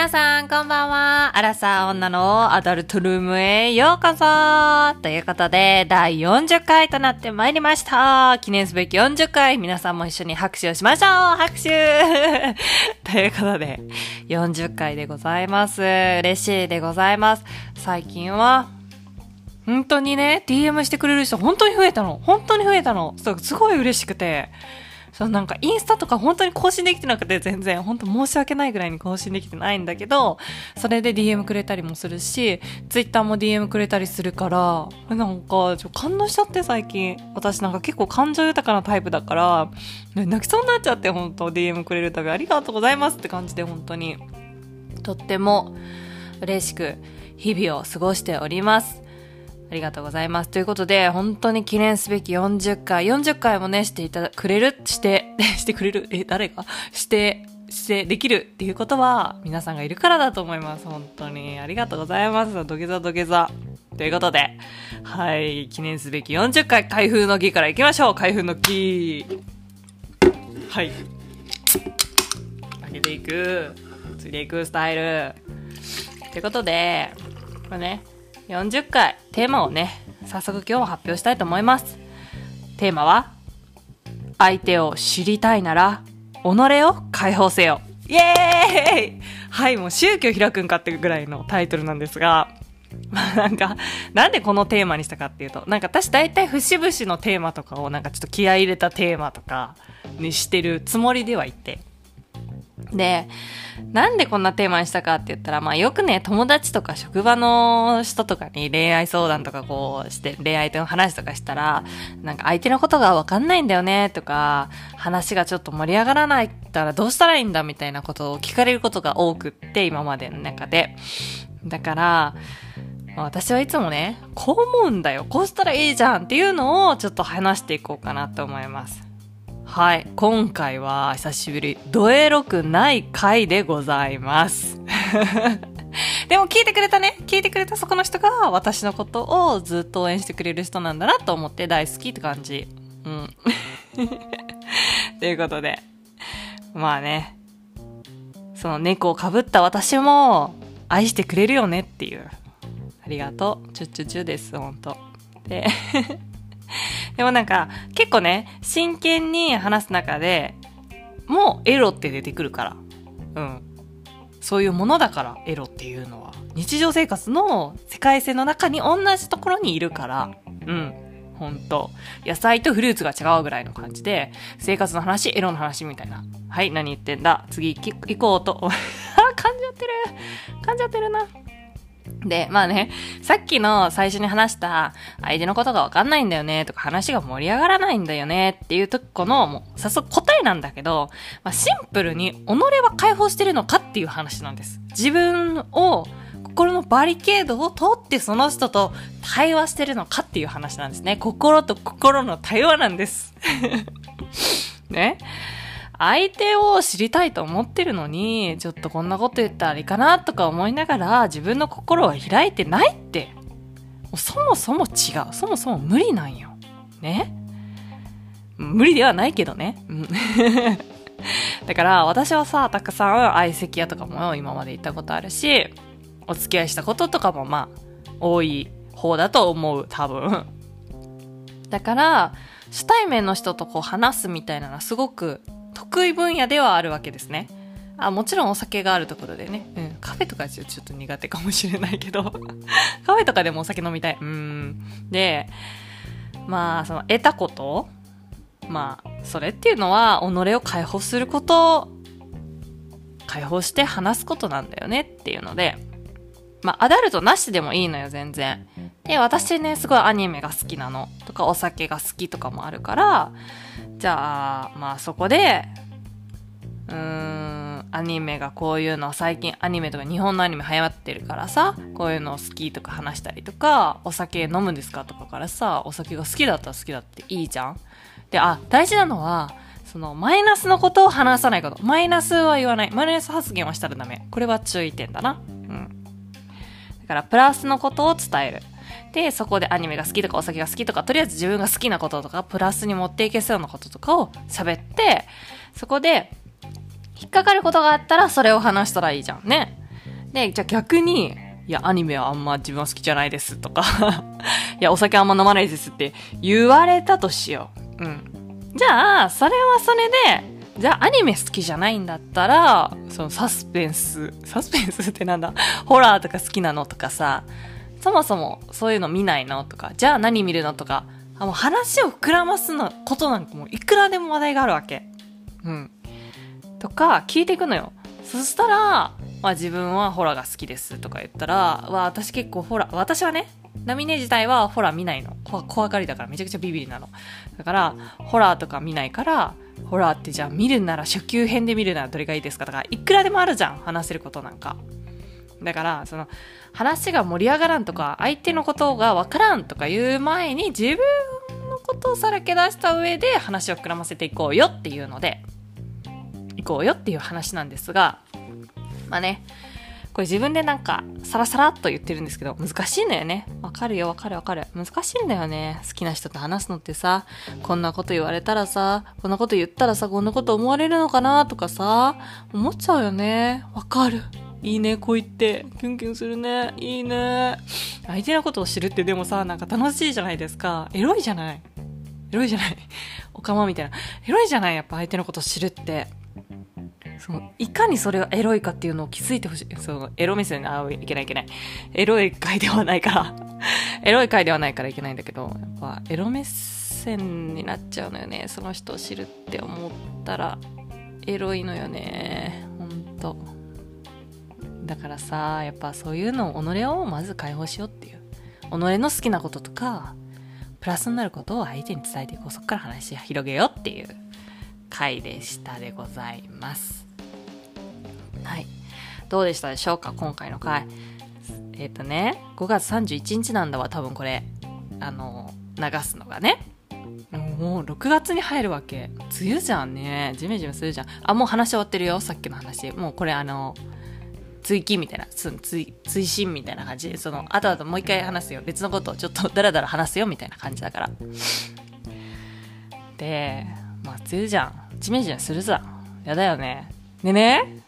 皆さん、こんばんは。アラサー女のアダルトルームへようこそということで、第40回となってまいりました。記念すべき40回、皆さんも一緒に拍手をしましょう拍手 ということで、40回でございます。嬉しいでございます。最近は、本当にね、DM してくれる人本当に増えたの。本当に増えたの。すごい嬉しくて。そうなんかインスタとか本当に更新できてなくて全然。本当申し訳ないぐらいに更新できてないんだけどそれで DM くれたりもするし Twitter も DM くれたりするからなんかちょ感動しちゃって最近。私なんか結構感情豊かなタイプだから泣きそうになっちゃって本当。DM くれるたび。ありがとうございますって感じで本当に。とっても嬉しく日々を過ごしております。ありがとうございます。ということで、本当に記念すべき40回、40回もね、していただ、くれる、して、してくれる、え、誰が？して、して、できるっていうことは、皆さんがいるからだと思います。本当に。ありがとうございます。土下座土下座。ということで、はい、記念すべき40回、開封の儀から行きましょう。開封の儀。はい。開けていく。ついでいくスタイル。ということで、これね、40回テーマをね早速今日も発表したいと思います。テーマは相手を知りたいなら己を解放せよ。イエーイ！はいもう宗教開くんかってぐらいのタイトルなんですがまあ なんか、なんでこのテーマにしたかっていうと、なんか私大体節々のテーマとかをなんかちょっと気合い入れたテーマとかにしてるつもりではいて。で、なんでこんなテーマにしたかって言ったら、まあよくね、友達とか職場の人とかに恋愛相談とかこうして、恋愛の話とかしたら、なんか相手のことがわかんないんだよねとか、話がちょっと盛り上がらないったらどうしたらいいんだみたいなことを聞かれることが多くって、今までの中で。だから、私はいつもね、こう思うんだよ、こうしたらいいじゃんっていうのをちょっと話していこうかなと思います。はい。今回は久しぶり、ドエロくない回でございます。でも聞いてくれたね。聞いてくれたそこの人が私のことをずっと応援してくれる人なんだなと思って大好きって感じ。うん。ということで。まあね。その猫をかぶった私も愛してくれるよねっていう。ありがとう。チュッチュチュです、ほんと。で、でもなんか、結構ね、真剣に話す中で、もうエロって出てくるから。うん。そういうものだから、エロっていうのは。日常生活の世界線の中に同じところにいるから。うん。ほんと。野菜とフルーツが違うぐらいの感じで、生活の話、エロの話みたいな。はい、何言ってんだ。次行こうと。あ、噛んじゃってる。噛んじゃってるな。で、まあね、さっきの最初に話した相手のことがわかんないんだよねとか話が盛り上がらないんだよねっていうとこのもう早速答えなんだけど、まあ、シンプルに己は解放してるのかっていう話なんです。自分を心のバリケードを通ってその人と対話してるのかっていう話なんですね。心と心の対話なんです。ね相手を知りたいと思ってるのに、ちょっとこんなこと言ったらいいかなとか思いながら自分の心は開いてないって。もそもそも違う。そもそも無理なんよ。ね？無理ではないけどね。うん だから私はさ、たくさん相席屋とかも今まで行ったことあるし、お付き合いしたこととかもまあ、多い方だと思う、多分。だから、初対面の人とこう話すみたいなのはすごく得意分野ではあるわけですね。あ、もちろんお酒があるところでね。うん。カフェとかちょちょっと苦手かもしれないけど。カフェとかでもお酒飲みたい。うん。で、まあ、その得たことまあ、それっていうのは、己を解放すること、解放して話すことなんだよねっていうので、まあ、アダルトなしでもいいのよ、全然。で、私ね、すごいアニメが好きなの。とか、お酒が好きとかもあるから、じゃあ、まあそこで、うーん、アニメがこういうの最近アニメとか日本のアニメ流行ってるからさ、こういうの好きとか話したりとか、お酒飲むんですかとかからさ、お酒が好きだったら好きだっていいじゃんで、あ、大事なのは、そのマイナスのことを話さないこと。マイナスは言わない。マイナス発言はしたらダメ。これは注意点だな。うん。だから、プラスのことを伝える。で、そこでアニメが好きとかお酒が好きとか、とりあえず自分が好きなこととか、プラスに持っていけそうなこととかを喋って、そこで、引っかかることがあったらそれを話したらいいじゃんね。で、じゃあ逆に、いや、アニメはあんま自分は好きじゃないですとか いや、お酒あんま飲まないですって言われたとしよう。うん。じゃあ、それはそれで、じゃあアニメ好きじゃないんだったら、そのサスペンス、サスペンスってなんだ？ホラーとか好きなのとかさ、そもそもそういうの見ないのとか、じゃあ何見るのとか、あもう話を膨らますのことなんかもういくらでも話題があるわけ。うん。とか、聞いていくのよ。そしたら、まあ自分はホラーが好きですとか言ったら、わ、私結構ホラー、私はね、ナミネ自体はホラー見ないの。怖がりだからめちゃくちゃビビりなの。だから、ホラーとか見ないから、ホラーってじゃあ見るなら初級編で見るならどれがいいですかとか、いくらでもあるじゃん、話せることなんか。だから、その、話が盛り上がらんとか、相手のことがわからんとか言う前に、自分のことをさらけ出した上で話を膨らませていこうよっていうので、行こうよっていう話なんですが、まあね、これ自分でなんか、サラサラっと言ってるんですけど、難しいんだよね。わかるよ、わかるわかる。難しいんだよね。好きな人と話すのってさ、こんなこと言われたらさ、こんなこと言ったらさ、こんなこと思われるのかなとかさ、思っちゃうよね。わかる。いいね、こう言って。キュンキュンするね。いいね。相手のことを知るってでもさ、なんか楽しいじゃないですか。エロいじゃない。エロいじゃない。おかまみたいな。エロいじゃない、やっぱ相手のことを知るって。そのいかにそれがエロいかっていうのを気づいてほしい。そのエロ目線、あ、いけないいけない。エロい回ではないから。エロい回ではないからいけないんだけど、やっぱエロ目線になっちゃうのよね。その人を知るって思ったら、エロいのよね。ほんと。だからさ、やっぱそういうのを、己をまず解放しようっていう。己の好きなこととか、プラスになることを相手に伝えていこう。そっから話広げようっていう回でしたでございます。はい。どうでしたでしょうか？今回の回。えっ、ー、とね、5月31日なんだわ、多分これ。あの、流すのがね。もう6月に入るわけ。梅雨じゃんね。ジメジメするじゃん。あ、もう話終わってるよ、さっきの話。もうこれあの、追記みたいな、追、追伸みたいな感じで、その、あとあともう一回話すよ。別のことをちょっとダラダラ話すよ、みたいな感じだから。で、まあ、梅雨じゃん。ジメジメするさ。やだよね。でね、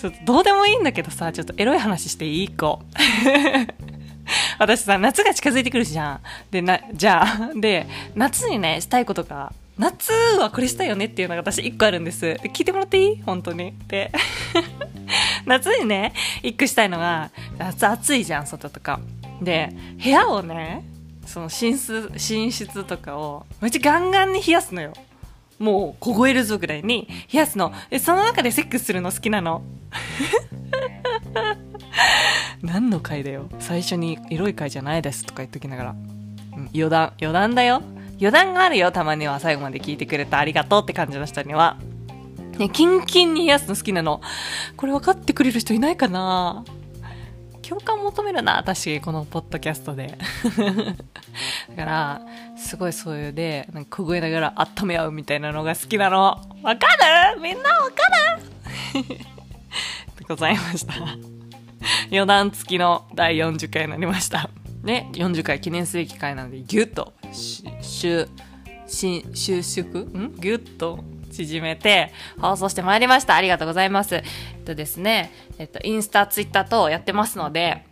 ちょっとどうでもいいんだけどさ、ちょっとエロい話していい？子。私さ、夏が近づいてくるじゃん。で、な、じゃあ、で、夏にね、したいことが、夏はこれしたいよねっていうのが私一個あるんです。で聞いてもらっていい？本当に。で、夏にね、一個したいのが、夏暑いじゃん、外とか。で、部屋をね、その寝室、寝室とかを、めっちゃガンガンに冷やすのよ。もう凍えるぞぐらいに冷やすの。で、その中でセックスするの好きなの。何の回だよ？最初にエロい回じゃないですとか言っときながら。うん、余談、余談だよ。余談があるよ、たまには最後まで聞いてくれてありがとうって感じの人には。ね、キンキンに冷やすの好きなの。これ分かってくれる人いないかな共感求めるな、私、このポッドキャストで。だから、すごいそういうで、なんか凍えながら温め合うみたいなのが好きなの。わかる？みんなわかる？ございました。余談付きの第40回になりました。ね、40回記念すべき回なので、ぎゅっと、収、収縮？ん？ぎゅっと縮めて放送してまいりました。ありがとうございます。えっとですね、えっと、インスタ、ツイッターとやってますので、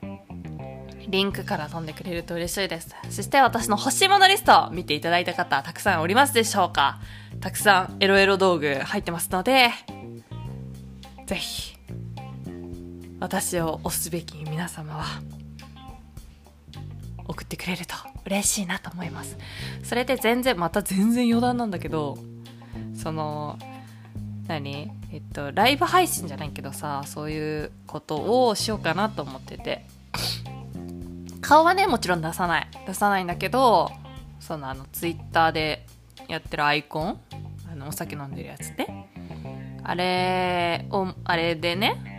リンクから飛んでくれると嬉しいです。そして私の欲しいものリスト見ていただいた方たくさんおりますでしょうか？たくさんエロエロ道具入ってますので、ぜひ、私を推すべき皆様は、送ってくれると嬉しいなと思います。それで全然、また全然余談なんだけど、その何？えっとライブ配信じゃないけどさそういうことをしようかなと思ってて。顔はねもちろん出さない。出さないんだけどそのあのツイッターでやってるアイコン？あのお酒飲んでるやつねあれをあれでね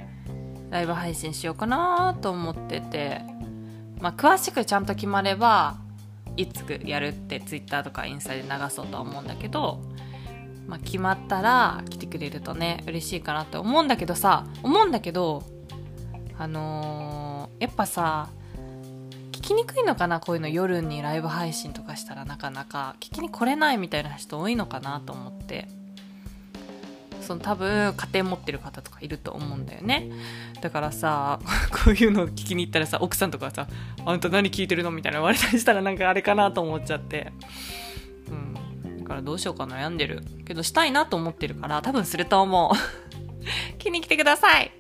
ライブ配信しようかなと思ってて。まあ詳しくちゃんと決まればいつやるってツイッターとかインスタで流そうとは思うんだけどまあ、決まったら来てくれるとね嬉しいかなって思うんだけどさ思うんだけどあのー、やっぱさ聞きにくいのかなこういうの夜にライブ配信とかしたらなかなか。聞きに来れないみたいな人多いのかなと思って。その多分家庭持ってる方とかいると思うんだよね。だからさ こういうの聞きに行ったらさ奥さんとかさ「あんた何聞いてるの?」みたいな言われたりしたらなんかあれかなと思っちゃって。うん。だからどうしようか悩んでるけどしたいなと思ってるから多分すると思う。気に来てください。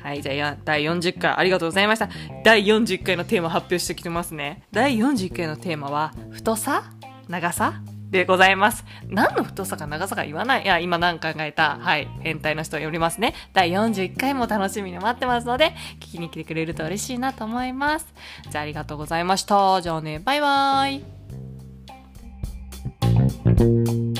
はい、じゃあ、第40回ありがとうございました。第41回のテーマ発表してきてますね。第41回のテーマは、太さ？長さ？でございます。何の太さか長さか言わない。いや、今何考えた、はい、変態の人よりますね。第41回も楽しみに待ってますので、聞きに来てくれると嬉しいなと思います。じゃあ、ありがとうございました。じゃあね、バイバーイ。